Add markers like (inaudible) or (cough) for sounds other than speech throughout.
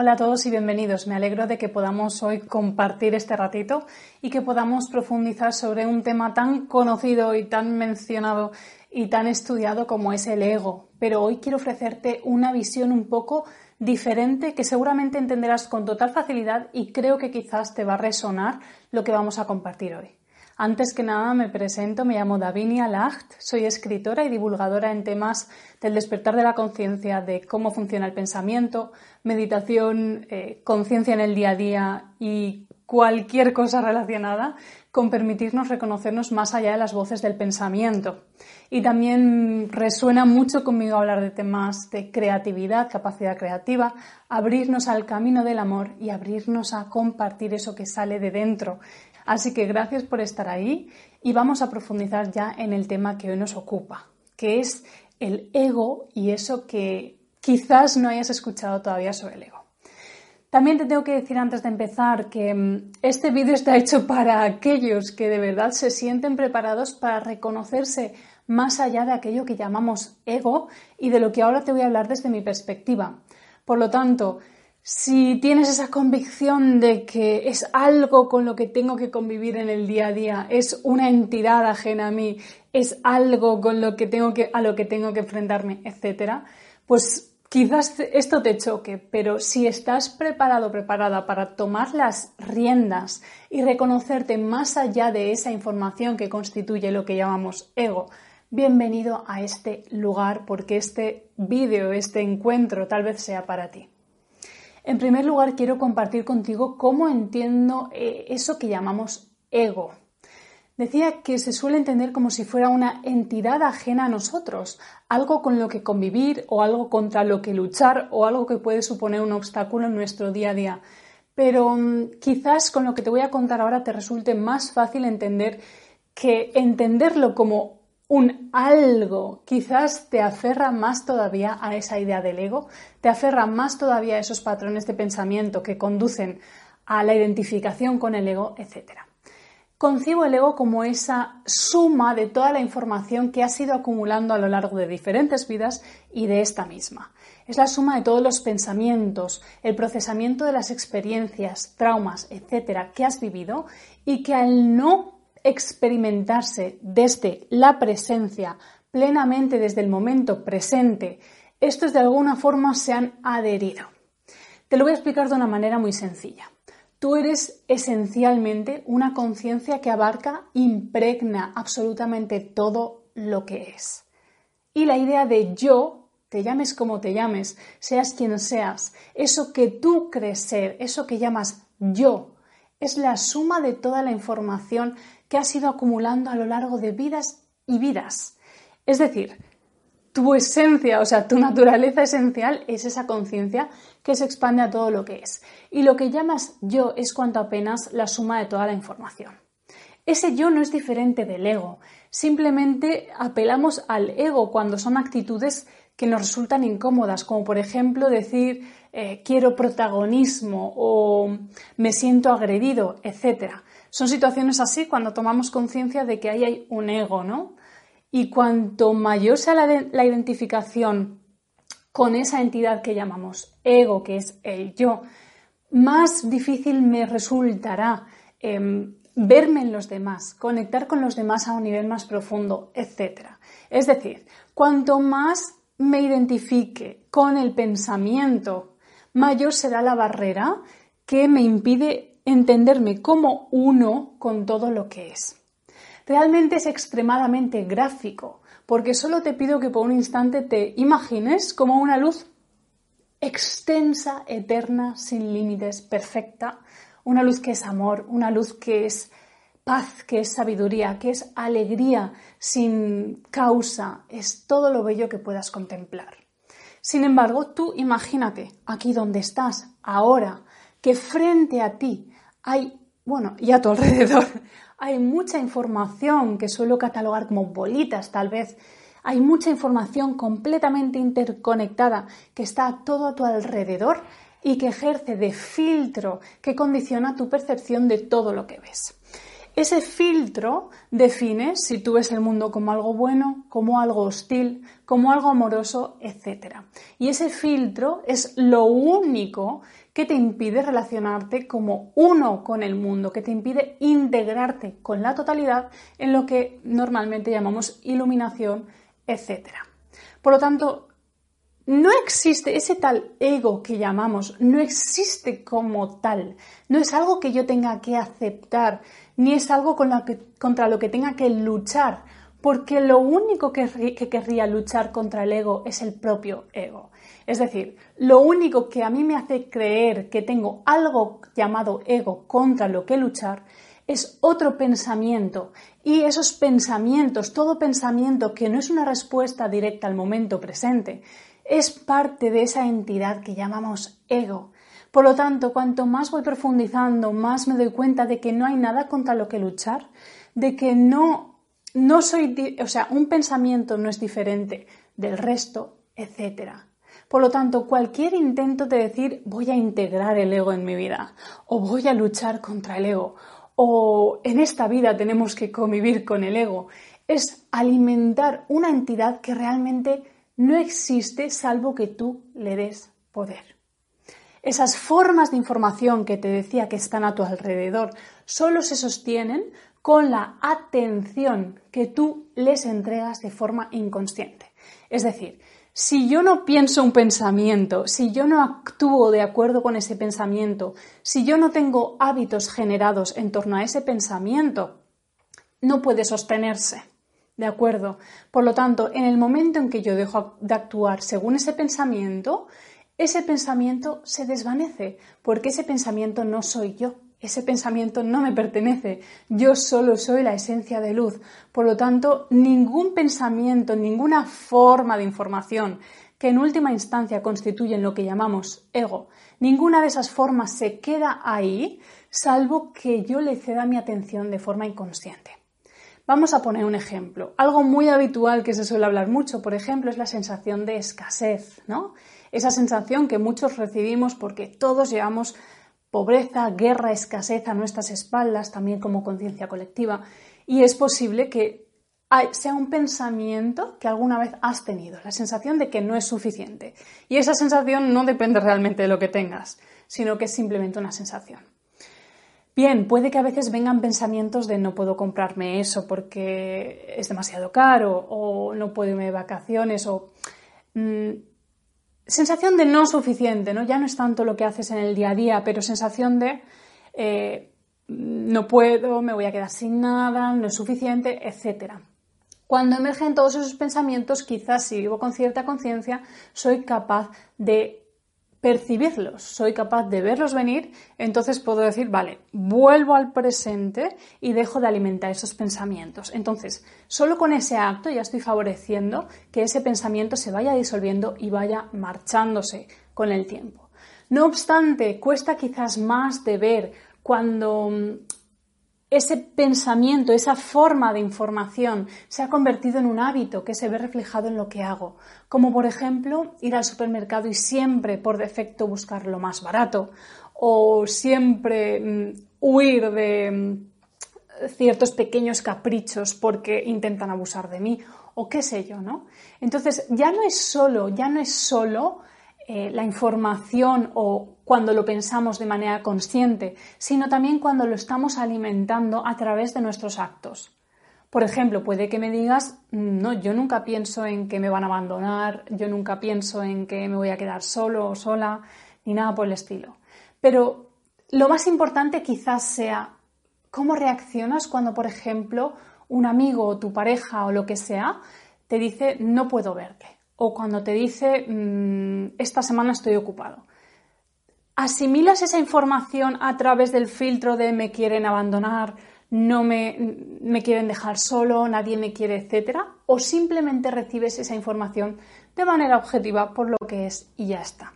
Hola a todos y bienvenidos. Me alegro de que podamos hoy compartir este ratito y que podamos profundizar sobre un tema tan conocido y tan mencionado y tan estudiado como es el ego. Pero hoy quiero ofrecerte una visión un poco diferente que seguramente entenderás con total facilidad y creo que quizás te va a resonar lo que vamos a compartir hoy. Antes que nada me presento, me llamo Davinia Lacht, soy escritora y divulgadora en temas del despertar de la conciencia, de cómo funciona el pensamiento, meditación, eh, conciencia en el día a día y cualquier cosa relacionada con permitirnos reconocernos más allá de las voces del pensamiento. Y también resuena mucho conmigo hablar de temas de creatividad, capacidad creativa, abrirnos al camino del amor y abrirnos a compartir eso que sale de dentro, Así que gracias por estar ahí y vamos a profundizar ya en el tema que hoy nos ocupa, que es el ego y eso que quizás no hayas escuchado todavía sobre el ego. También te tengo que decir antes de empezar que mm, este vídeo está hecho para aquellos que de verdad se sienten preparados para reconocerse más allá de aquello que llamamos ego y de lo que ahora te voy a hablar desde mi perspectiva. Por lo tanto, si tienes esa convicción de que es algo con lo que tengo que convivir en el día a día, es una entidad ajena a mí, es algo con lo que tengo que, a lo que tengo que enfrentarme, etcétera, pues quizás esto te choque, pero si estás preparado, preparada para tomar las riendas y reconocerte más allá de esa información que constituye lo que llamamos ego, bienvenido a este lugar porque este vídeo, este encuentro tal vez sea para ti. En primer lugar, quiero compartir contigo cómo entiendo eh, eso que llamamos ego. Decía que se suele entender como si fuera una entidad ajena a nosotros, algo con lo que convivir o algo contra lo que luchar o algo que puede suponer un obstáculo en nuestro día a día. Pero mm, quizás con lo que te voy a contar ahora te resulte más fácil entender que entenderlo como un algo quizás te aferra más todavía a esa idea del ego, te aferra más todavía a esos patrones de pensamiento que conducen a la identificación con el ego, etc. Concibo el ego como esa suma de toda la información que has ido acumulando a lo largo de diferentes vidas y de esta misma. Es la suma de todos los pensamientos, el procesamiento de las experiencias, traumas, etcétera, que has vivido y que al no experimentarse desde la presencia, plenamente desde el momento presente, estos de alguna forma se han adherido. Te lo voy a explicar de una manera muy sencilla. Tú eres esencialmente una conciencia que abarca, impregna absolutamente todo lo que es. Y la idea de yo, te llames como te llames, seas quien seas, eso que tú crees ser, eso que llamas yo, es la suma de toda la información que has ido acumulando a lo largo de vidas y vidas. Es decir, tu esencia, o sea, tu naturaleza esencial es esa conciencia que se expande a todo lo que es. Y lo que llamas yo es cuanto apenas la suma de toda la información. Ese yo no es diferente del ego. Simplemente apelamos al ego cuando son actitudes que nos resultan incómodas, como por ejemplo decir eh, quiero protagonismo o me siento agredido, etc. Son situaciones así cuando tomamos conciencia de que ahí hay un ego, ¿no? Y cuanto mayor sea la, identificación con esa entidad que llamamos ego, que es el yo, más difícil me resultará em, verme en los demás, conectar con los demás a un nivel más profundo, etc. Es decir, cuanto más me identifique con el pensamiento, mayor será la barrera que me impide entenderme como uno con todo lo que es. Realmente es extremadamente gráfico, porque solo te pido que por un instante te imagines como una luz extensa, eterna, sin límites, perfecta, una luz que es amor, una luz que es paz, que es sabiduría, que es alegría sin causa, es todo lo bello que puedas contemplar. Sin embargo, tú imagínate aquí donde estás ahora, que frente a ti hay, bueno, y a tu alrededor, (laughs) hay mucha información que suelo catalogar como bolitas tal vez, hay mucha información completamente interconectada que está todo a tu alrededor y que ejerce de filtro que condiciona tu percepción de todo lo que ves. Ese filtro define si tú ves el mundo como algo bueno, como algo hostil, como algo amoroso, etc. Y ese filtro es lo único que te impide relacionarte como uno con el mundo, que te impide integrarte con la totalidad en lo que normalmente llamamos iluminación, etc. Por lo tanto, no existe ese tal ego que llamamos, no existe como tal, no es algo que yo tenga que aceptar, ni es algo contra lo que tenga que luchar, porque lo único que, que querría luchar contra el ego es el propio ego. Es decir, lo único que a mí me hace creer que tengo algo llamado ego contra lo que luchar es otro pensamiento. Y esos pensamientos, todo pensamiento que no es una respuesta directa al momento presente, es parte de esa entidad que llamamos ego. Por lo tanto, cuanto más voy profundizando, más me doy cuenta de que no hay nada contra lo que luchar, de que no, no soy, o sea, un pensamiento no es diferente del resto, etc. Por lo tanto, cualquier intento de decir voy a integrar el ego en mi vida, o voy a luchar contra el ego, o en esta vida tenemos que convivir con el ego, es alimentar una entidad que realmente no existe salvo que tú le des poder. Esas formas de información que te decía que están a tu alrededor solo se sostienen con la atención que tú les entregas de forma inconsciente. Es decir, si yo no pienso un pensamiento, si yo no actúo de acuerdo con ese pensamiento, si yo no tengo hábitos generados en torno a ese pensamiento, no puede sostenerse. ¿De acuerdo? Por lo tanto, en el momento en que yo dejo de actuar según ese pensamiento, ese pensamiento se desvanece, porque ese pensamiento no soy yo, ese pensamiento no me pertenece, yo solo soy la esencia de luz. Por lo tanto, ningún pensamiento, ninguna forma de información que en última instancia constituyen lo que llamamos ego, ninguna de esas formas se queda ahí, salvo que yo le ceda mi atención de forma inconsciente. Vamos a poner un ejemplo. Algo muy habitual que se suele hablar mucho, por ejemplo, es la sensación de escasez, ¿no? Esa sensación que muchos recibimos porque todos llevamos pobreza, guerra, escasez a nuestras espaldas, también como conciencia colectiva, y es posible que sea un pensamiento que alguna vez has tenido, la sensación de que no es suficiente. Y esa sensación no depende realmente de lo que tengas, sino que es simplemente una sensación. Bien, puede que a veces vengan pensamientos de no puedo comprarme eso porque es demasiado caro o no puedo irme de vacaciones o mm, sensación de no suficiente, ¿no? Ya no es tanto lo que haces en el día a día, pero sensación de eh, no puedo, me voy a quedar sin nada, no es suficiente, etc. Cuando emergen todos esos pensamientos, quizás si vivo con cierta conciencia, soy capaz de percibirlos, soy capaz de verlos venir, entonces puedo decir, vale, vuelvo al presente y dejo de alimentar esos pensamientos. Entonces, solo con ese acto ya estoy favoreciendo que ese pensamiento se vaya disolviendo y vaya marchándose con el tiempo. No obstante, cuesta quizás más de ver cuando ese pensamiento, esa forma de información se ha convertido en un hábito que se ve reflejado en lo que hago, como por ejemplo ir al supermercado y siempre por defecto buscar lo más barato. O siempre mm, huir de mm, ciertos pequeños caprichos porque intentan abusar de mí. O qué sé yo, ¿no? Entonces ya no es solo, ya no es solo eh, la información o cuando lo pensamos de manera consciente, sino también cuando lo estamos alimentando a través de nuestros actos. Por ejemplo, puede que me digas, mm, no, yo nunca pienso en que me van a abandonar, yo nunca pienso en que me voy a quedar solo o sola, ni nada por el estilo. Pero lo más importante quizás sea cómo reaccionas cuando, por ejemplo, un amigo o tu pareja o lo que sea te dice, no puedo verte o cuando te dice mm, esta semana estoy ocupado. ¿Asimilas esa información a través del filtro de me quieren abandonar, no me, me quieren dejar solo, nadie me quiere, etcétera? ¿O simplemente recibes esa información de manera objetiva por lo que es y ya está?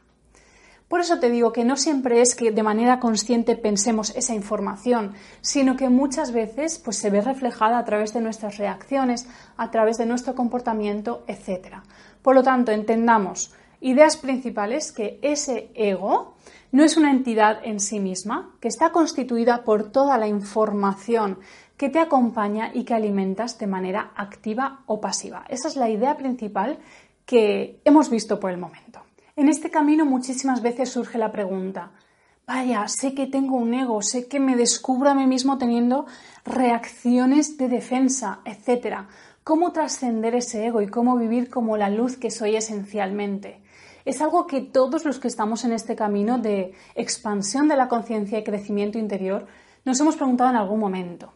Por eso te digo que no siempre es que de manera consciente pensemos esa información, sino que muchas veces pues, se ve reflejada a través de nuestras reacciones, a través de nuestro comportamiento, etc. Por lo tanto, entendamos ideas principales que ese ego no es una entidad en sí misma, que está constituida por toda la información que te acompaña y que alimentas de manera activa o pasiva. Esa es la idea principal que hemos visto por el momento. En este camino muchísimas veces surge la pregunta, vaya, sé que tengo un ego, sé que me descubro a mí mismo teniendo reacciones de defensa, etc. ¿Cómo trascender ese ego y cómo vivir como la luz que soy esencialmente? es algo que todos los que estamos en este camino de expansión de la conciencia y crecimiento interior nos hemos preguntado en algún momento.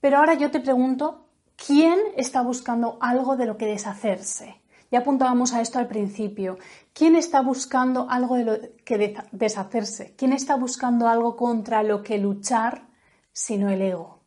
Pero ahora yo te pregunto, ¿quién está buscando algo de lo que deshacerse? Ya apuntábamos a esto al principio. ¿Quién está buscando algo de lo que deshacerse? ¿Quién está buscando algo contra lo que luchar sino el ego?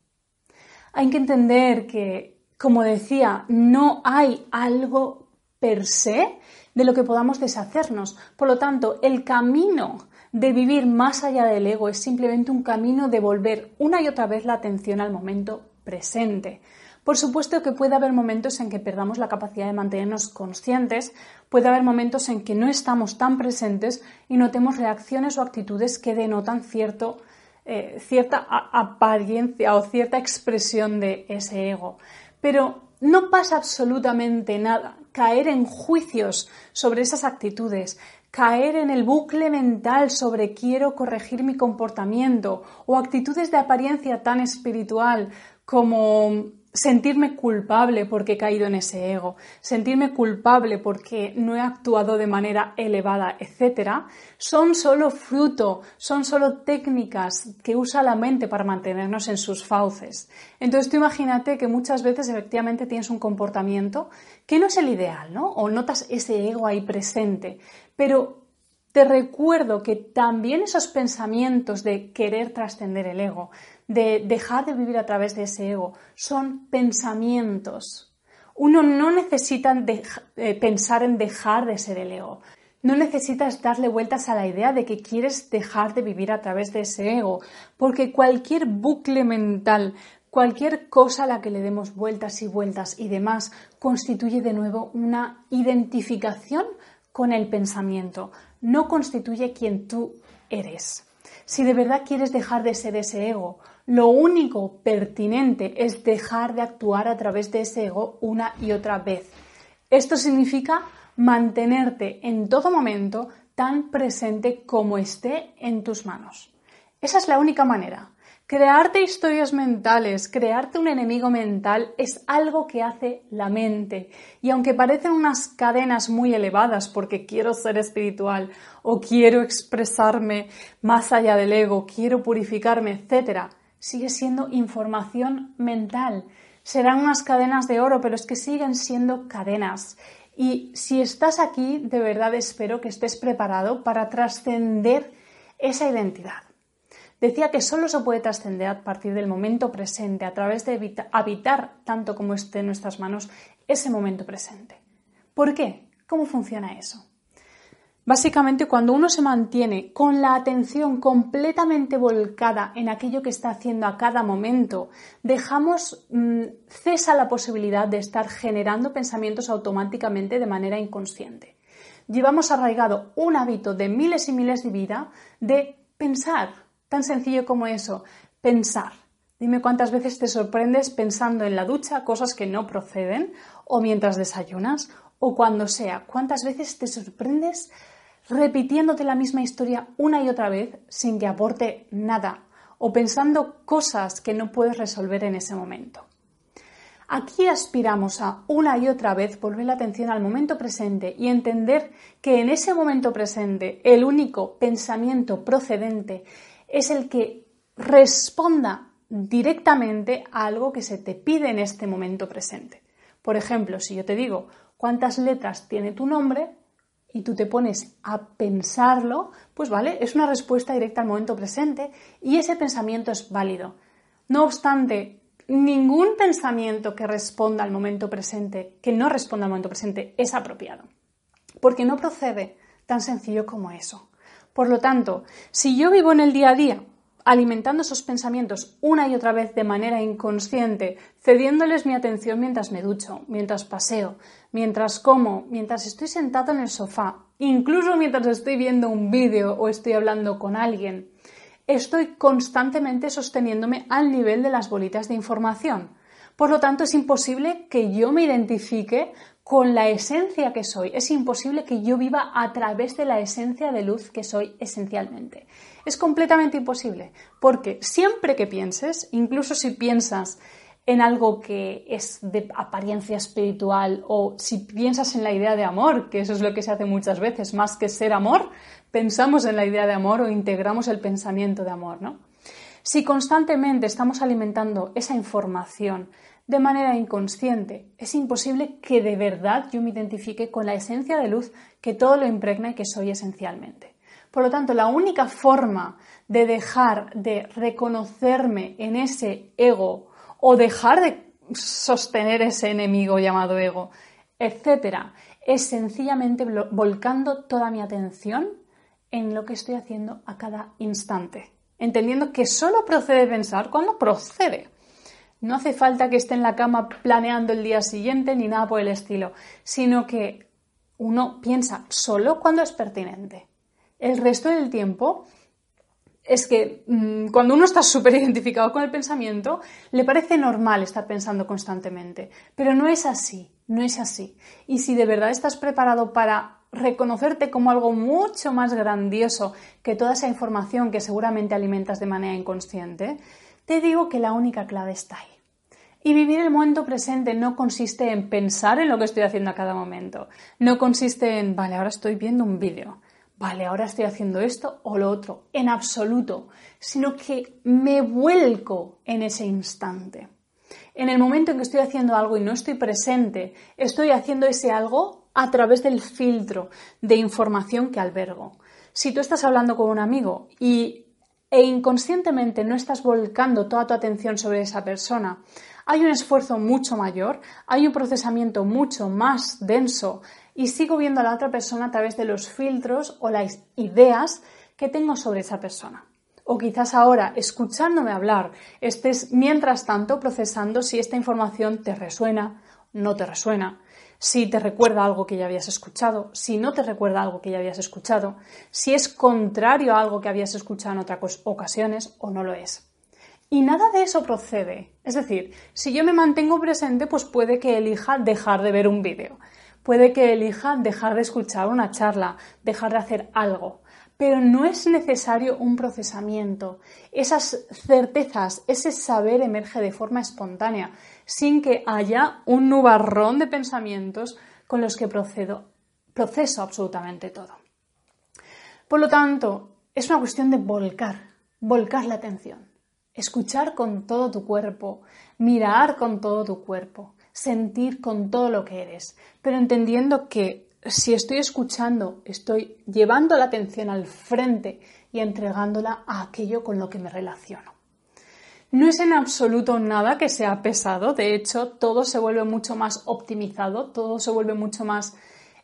Hay que entender que, como decía, no hay algo per se de lo que podamos deshacernos. Por lo tanto, el camino de vivir más allá del ego es simplemente un camino de volver una y otra vez la atención al momento presente. Por supuesto que puede haber momentos en que perdamos la capacidad de mantenernos conscientes, puede haber momentos en que no estamos tan presentes y notemos reacciones o actitudes que denotan cierto, eh, cierta apariencia o cierta expresión de ese ego. Pero no pasa absolutamente nada caer en juicios sobre esas actitudes, caer en el bucle mental sobre quiero corregir mi comportamiento o actitudes de apariencia tan espiritual como sentirme culpable porque he caído en ese ego, sentirme culpable porque no he actuado de manera elevada, etc., son solo fruto, son solo técnicas que usa la mente para mantenernos en sus fauces. Entonces tú imagínate que muchas veces efectivamente tienes un comportamiento que no es el ideal, ¿no? O notas ese ego ahí presente, pero te recuerdo que también esos pensamientos de querer trascender el ego, de dejar de vivir a través de ese ego, son pensamientos. Uno no necesita eh, pensar en dejar de ser el ego. No necesitas darle vueltas a la idea de que quieres dejar de vivir a través de ese ego, porque cualquier bucle mental, cualquier cosa a la que le demos vueltas y vueltas y demás, constituye de nuevo una identificación con el pensamiento, no constituye quien tú eres. Si de verdad quieres dejar de ser ese ego, lo único pertinente es dejar de actuar a través de ese ego una y otra vez. Esto significa mantenerte en todo momento tan presente como esté en tus manos. Esa es la única manera. Crearte historias mentales, crearte un enemigo mental es algo que hace la mente. Y aunque parecen unas cadenas muy elevadas porque quiero ser espiritual o quiero expresarme más allá del ego, quiero purificarme, etc., sigue siendo información mental. Serán unas cadenas de oro, pero es que siguen siendo cadenas. Y si estás aquí, de verdad espero que estés preparado para trascender esa identidad. Decía que solo se puede trascender a partir del momento presente, a través de habitar tanto como esté en nuestras manos ese momento presente. ¿Por qué? ¿Cómo funciona eso? Básicamente, cuando uno se mantiene con la atención completamente volcada en aquello que está haciendo a cada momento, dejamos mm, cesa la posibilidad de estar generando pensamientos automáticamente de manera inconsciente. Llevamos arraigado un hábito de miles y miles de vida de pensar, Tan sencillo como eso, pensar. Dime cuántas veces te sorprendes pensando en la ducha cosas que no proceden, o mientras desayunas, o cuando sea. ¿Cuántas veces te sorprendes repitiéndote la misma historia una y otra vez sin que aporte nada, o pensando cosas que no puedes resolver en ese momento? Aquí aspiramos a una y otra vez volver la atención al momento presente y entender que en ese momento presente el único pensamiento procedente es el que responda directamente a algo que se te pide en este momento presente. Por ejemplo, si yo te digo, cuántas letras tiene tu nombre y tú te pones a pensarlo, pues vale, es una respuesta directa al momento presente y ese pensamiento es válido. No obstante, ningún pensamiento que responda al momento presente, que no responda al momento presente, es apropiado, porque no procede tan sencillo como eso. Por lo tanto, si yo vivo en el día a día alimentando esos pensamientos una y otra vez de manera inconsciente, cediéndoles mi atención mientras me ducho, mientras paseo, mientras como, mientras estoy sentado en el sofá, incluso mientras estoy viendo un vídeo o estoy hablando con alguien, estoy constantemente sosteniéndome al nivel de las bolitas de información. Por lo tanto, es imposible que yo me identifique con la esencia que soy. Es imposible que yo viva a través de la esencia de luz que soy esencialmente. Es completamente imposible, porque siempre que pienses, incluso si piensas en algo que es de apariencia espiritual o si piensas en la idea de amor, que eso es lo que se hace muchas veces, más que ser amor, pensamos en la idea de amor o integramos el pensamiento de amor, ¿no? Si constantemente estamos alimentando esa información de manera inconsciente, es imposible que de verdad yo me identifique con la esencia de luz que todo lo impregna y que soy esencialmente. Por lo tanto, la única forma de dejar de reconocerme en ese ego o dejar de sostener ese enemigo llamado ego, etcétera, es sencillamente volcando toda mi atención en lo que estoy haciendo a cada instante, entendiendo que solo procede pensar cuando procede. No hace falta que esté en la cama planeando el día siguiente ni nada por el estilo, sino que uno piensa solo cuando es pertinente. El resto del tiempo es que mm, cuando uno está (laughs) súper identificado con el pensamiento, le parece normal estar pensando constantemente. Pero no es así, no es así. Y si de verdad estás preparado para reconocerte como algo mucho más grandioso que toda esa información que seguramente alimentas de manera inconsciente, te digo que la única clave está ahí. Y vivir el momento presente no consiste en pensar en lo que estoy haciendo a cada momento. No consiste en, vale, ahora estoy viendo un vídeo vale, ahora estoy haciendo esto o lo otro, en absoluto, sino que me vuelco en ese instante. En el momento en que estoy haciendo algo y no estoy presente, estoy haciendo ese algo a través del filtro de información que albergo. Si tú estás hablando con un amigo y e inconscientemente no estás volcando toda tu atención sobre esa persona, hay un esfuerzo mucho mayor, hay un procesamiento mucho más denso y sigo viendo a la otra persona a través de los filtros o las ideas que tengo sobre esa persona. O quizás ahora, escuchándome hablar, estés mientras tanto procesando si esta información te resuena, no te resuena, si te recuerda algo que ya habías escuchado, si no te recuerda algo que ya habías escuchado, si es contrario a algo que habías escuchado en otras ocasiones o no lo es. Y nada de eso procede. Es decir, si yo me mantengo presente, pues puede que elija dejar de ver un vídeo puede que elija dejar de escuchar una charla, dejar de hacer algo. Pero no es necesario un procesamiento. Esas certezas, ese saber emerge de forma espontánea, sin que haya un nubarrón de pensamientos con los que procedo, proceso absolutamente todo. Por lo tanto, es una cuestión de volcar, volcar la atención, escuchar con todo tu cuerpo, mirar con todo tu cuerpo, sentir con todo lo que eres, pero entendiendo que si estoy escuchando, estoy llevando la atención al frente y entregándola a aquello con lo que me relaciono. No es en absoluto nada que sea pesado, de hecho todo se vuelve mucho más optimizado, todo se vuelve mucho más...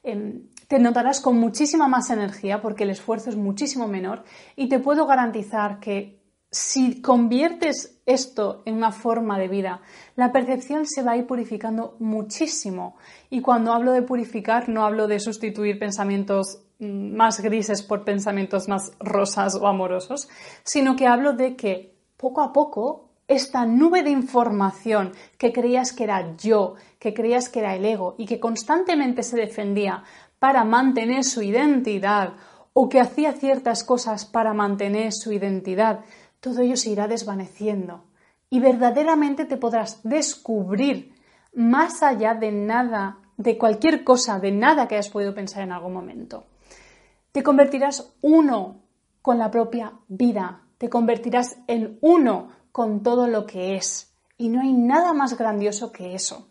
Em, te notarás con muchísima más energía porque el esfuerzo es muchísimo menor y te puedo garantizar que si conviertes esto en una forma de vida, la percepción se va a ir purificando muchísimo. Y cuando hablo de purificar, no hablo de sustituir pensamientos mm, más grises por pensamientos más rosas o amorosos, sino que hablo de que poco a poco esta nube de información que creías que era yo, que creías que era el ego y que constantemente se defendía para mantener su identidad o que hacía ciertas cosas para mantener su identidad, todo ello se irá desvaneciendo y verdaderamente te podrás descubrir más allá de nada, de cualquier cosa, de nada que hayas podido pensar en algún momento. Te convertirás uno con la propia vida, te convertirás en uno con todo lo que es y no hay nada más grandioso que eso.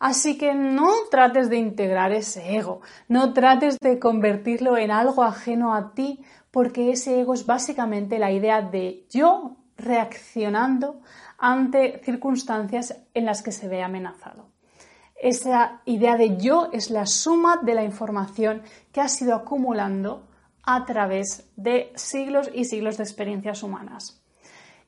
Así que no trates de integrar ese ego, no trates de convertirlo en algo ajeno a ti, porque ese ego es básicamente la idea de yo reaccionando ante circunstancias en las que se ve amenazado. Esa idea de yo es la suma de la información que has ido acumulando a través de siglos y siglos de experiencias humanas.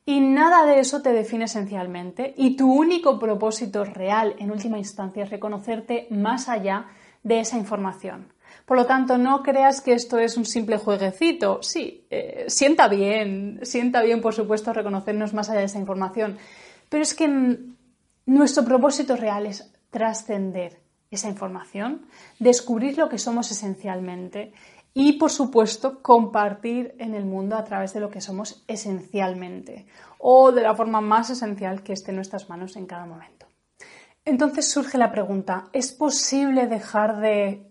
Y nada de eso te define esencialmente y tu único propósito real en última instancia es reconocerte más allá de esa información. Por lo tanto, no creas que esto es un simple jueguecito. Sí, eh, sienta bien, sienta bien, por supuesto, reconocernos más allá de esa información. Pero es que nuestro propósito real es trascender esa información, descubrir lo que somos esencialmente y, por supuesto, compartir en el mundo a través de lo que somos esencialmente o de la forma más esencial que esté en nuestras manos en cada momento. Entonces surge la pregunta, ¿es posible dejar de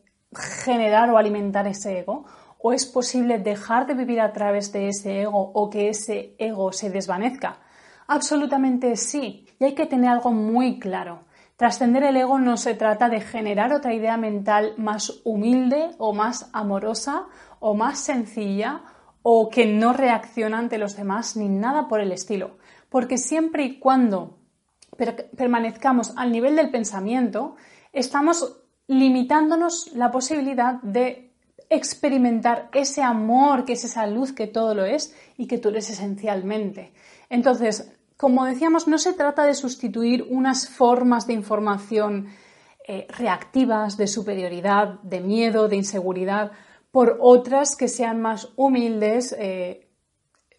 generar o alimentar ese ego? ¿O es posible dejar de vivir a través de ese ego o que ese ego se desvanezca? Absolutamente sí, y hay que tener algo muy claro. Trascender el ego no se trata de generar otra idea mental más humilde o más amorosa o más sencilla o que no reacciona ante los demás ni nada por el estilo. Porque siempre y cuando permanezcamos al nivel del pensamiento, estamos limitándonos la posibilidad de experimentar ese amor que es esa luz que todo lo es y que tú eres esencialmente. Entonces, como decíamos, no se trata de sustituir unas formas de información eh, reactivas, de superioridad, de miedo, de inseguridad, por otras que sean más humildes. Eh,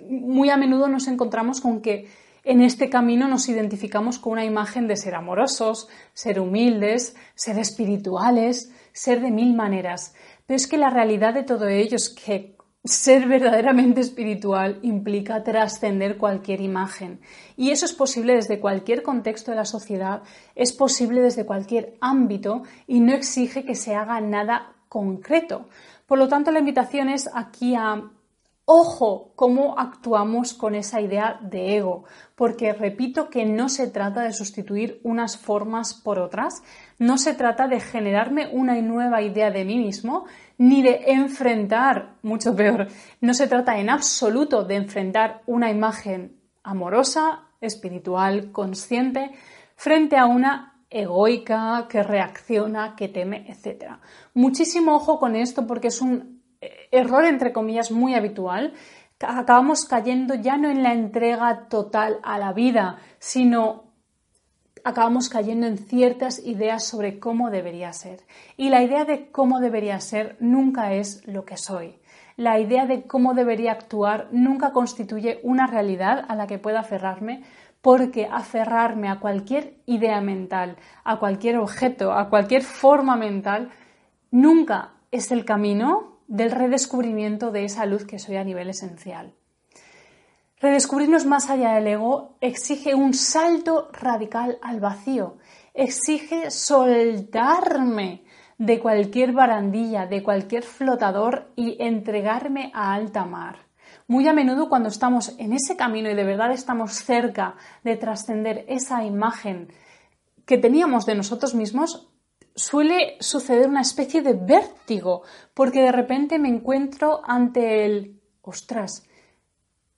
muy a menudo nos encontramos con que en este camino nos identificamos con una imagen de ser amorosos, ser humildes, ser espirituales, ser de mil maneras. Pero es que la realidad de todo ello es que ser verdaderamente espiritual implica trascender cualquier imagen. Y eso es posible desde cualquier contexto de la sociedad, es posible desde cualquier ámbito y no exige que se haga nada concreto. Por lo tanto, la invitación es aquí a Ojo cómo actuamos con esa idea de ego, porque repito que no se trata de sustituir unas formas por otras, no se trata de generarme una nueva idea de mí mismo, ni de enfrentar, mucho peor, no se trata en absoluto de enfrentar una imagen amorosa, espiritual, consciente, frente a una egoica que reacciona, que teme, etc. Muchísimo ojo con esto porque es un error, entre comillas, muy habitual, acabamos cayendo ya no en la entrega total a la vida, sino acabamos cayendo en ciertas ideas sobre cómo debería ser. Y la idea de cómo debería ser nunca es lo que soy. La idea de cómo debería actuar nunca constituye una realidad a la que pueda aferrarme porque aferrarme a cualquier idea mental, a cualquier objeto, a cualquier forma mental, nunca es el camino del redescubrimiento de esa luz que soy a nivel esencial. Redescubrirnos más allá del ego exige un salto radical al vacío, exige soltarme de cualquier barandilla, de cualquier flotador y entregarme a alta mar. Muy a menudo cuando estamos en ese camino y de verdad estamos cerca de trascender esa imagen que teníamos de nosotros mismos, suele suceder una especie de vértigo, porque de repente me encuentro ante el, ostras,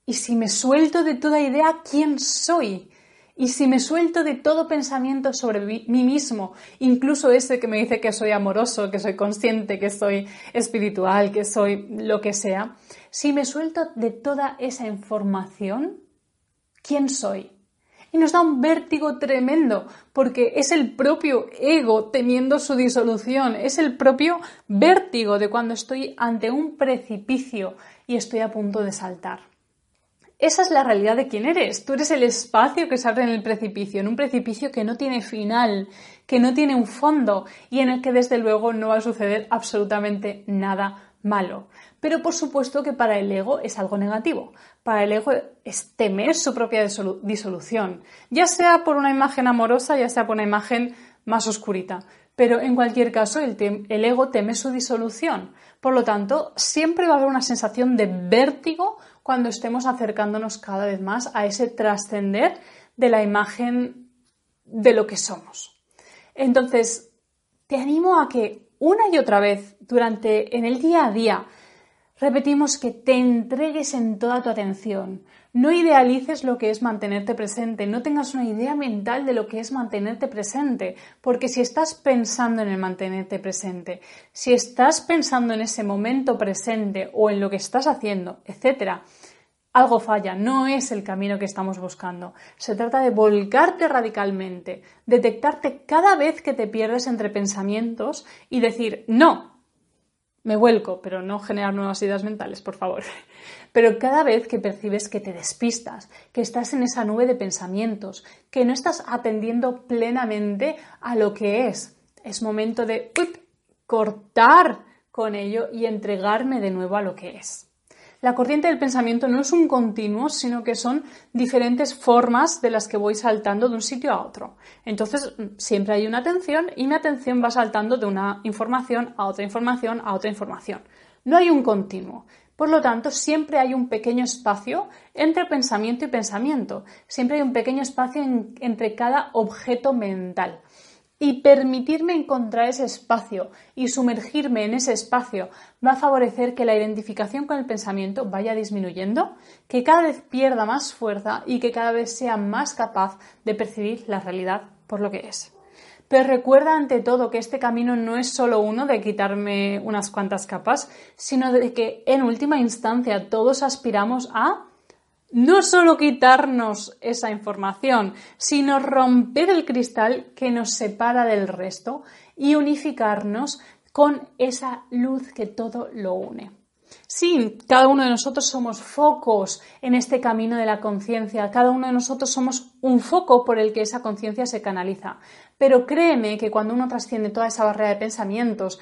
¿y si me suelto de toda idea quién soy? Y si me suelto de todo pensamiento sobre mí mismo, incluso ese que me dice que soy amoroso, que soy consciente, que soy espiritual, que soy lo que sea, si me suelto de toda esa información, ¿quién soy? Y nos da un vértigo tremendo porque es el propio ego teniendo su disolución, es el propio vértigo de cuando estoy ante un precipicio y estoy a punto de saltar. Esa es la realidad de quién eres. Tú eres el espacio que se abre en el precipicio, en un precipicio que no tiene final, que no tiene un fondo y en el que desde luego no va a suceder absolutamente nada malo. Pero por supuesto que para el ego es algo negativo. Para el ego es temer su propia disolución, ya sea por una imagen amorosa, ya sea por una imagen más oscurita. Pero en cualquier caso, el, el ego teme su disolución. Por lo tanto, siempre va a haber una sensación de vértigo cuando estemos acercándonos cada vez más a ese trascender de la imagen de lo que somos. Entonces, te animo a que una y otra vez durante en el día a día repetimos que te entregues en toda tu atención. No idealices lo que es mantenerte presente, no tengas una idea mental de lo que es mantenerte presente, porque si estás pensando en el mantenerte presente, si estás pensando en ese momento presente o en lo que estás haciendo, etcétera, algo falla, no es el camino que estamos buscando. Se trata de volcarte radicalmente, detectarte cada vez que te pierdes entre pensamientos y decir, no, me vuelco, pero no generar nuevas ideas mentales, por favor. (laughs) Pero cada vez que percibes que te despistas, que estás en esa nube de pensamientos, que no estás atendiendo plenamente a lo que es, es momento de cortar con ello y entregarme de nuevo a lo que es. La corriente del pensamiento no es un continuo, sino que son diferentes formas de las que voy saltando de un sitio a otro. Entonces, siempre hay una atención y mi atención va saltando de una información a otra información a otra información. No hay un continuo. Por lo tanto, siempre hay un pequeño espacio entre pensamiento y pensamiento. Siempre hay un pequeño espacio entre cada objeto mental y permitirme encontrar ese espacio y sumergirme en ese espacio va a favorecer que la identificación con el pensamiento vaya disminuyendo, que cada vez pierda más fuerza y que cada vez sea más capaz de percibir la realidad por lo que es. Pero recuerda ante todo que este camino no es solo uno de quitarme unas cuantas capas, sino de que en última instancia todos aspiramos a no solo quitarnos esa información, sino romper el cristal que nos separa del resto y unificarnos con esa luz que todo lo une. Sí, cada uno de nosotros somos focos en este camino de la conciencia, cada uno de nosotros somos un foco por el que esa conciencia se canaliza. Pero créeme que cuando uno trasciende toda esa barrera de pensamientos,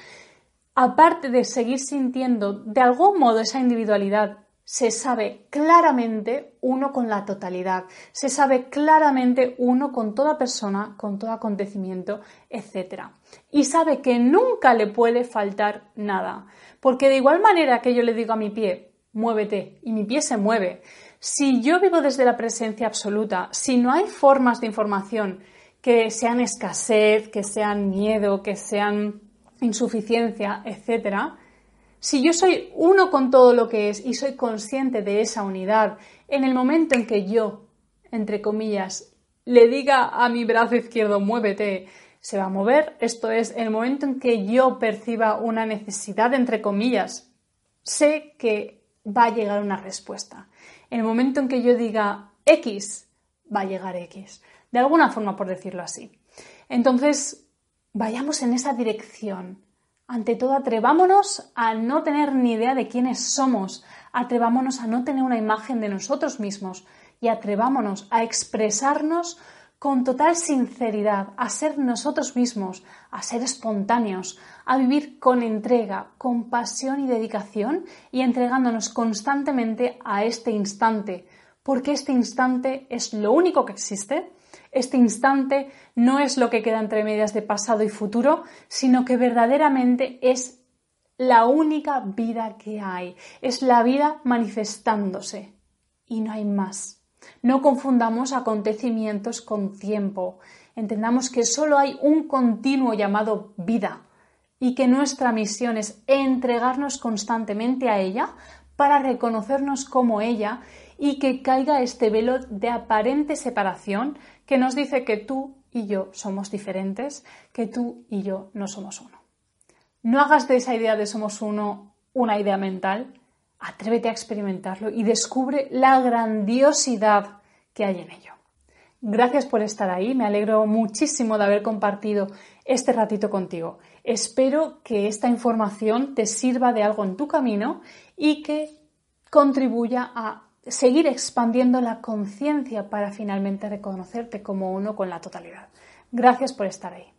aparte de seguir sintiendo de algún modo esa individualidad, se sabe claramente uno con la totalidad, se sabe claramente uno con toda persona, con todo acontecimiento, etc. Y sabe que nunca le puede faltar nada, porque de igual manera que yo le digo a mi pie, muévete, y mi pie se mueve, si yo vivo desde la presencia absoluta, si no hay formas de información que sean escasez, que sean miedo, que sean insuficiencia, etcétera, si yo soy uno con todo lo que es y soy consciente de esa unidad, en el momento en que yo, entre comillas, le diga a mi brazo izquierdo muévete, se va a mover. Esto es, el momento en que yo perciba una necesidad, entre comillas, sé que va a llegar una respuesta. En el momento en que yo diga X, va a llegar X. De alguna forma, por decirlo así. Entonces, vayamos en esa dirección ante todo, atrevámonos a no tener ni idea de quiénes somos, atrevámonos a no tener una imagen de nosotros mismos. Y atrevámonos a expresarnos con total sinceridad, a ser nosotros mismos, a ser espontáneos, a vivir con entrega, con pasión y dedicación y entregándonos constantemente a este instante, porque este instante es lo único que existe este instante no es lo que queda entre medias de pasado y futuro, sino que verdaderamente es la única vida que hay. Es la vida manifestándose. Y no hay más. No confundamos acontecimientos con tiempo. Entendamos que solo hay un continuo llamado vida y que nuestra misión es entregarnos constantemente a ella para reconocernos como ella y que caiga este velo de aparente separación que nos dice que tú y yo somos diferentes, que tú y yo no somos uno. No hagas de esa idea de somos uno una idea mental, atrévete a experimentarlo y descubre la grandiosidad que hay en ello. Gracias por estar ahí, me alegro muchísimo de haber compartido este ratito contigo. Espero que esta información te sirva de algo en tu camino y que contribuya a seguir expandiendo la conciencia para finalmente reconocerte como uno con la totalidad. Gracias por estar ahí.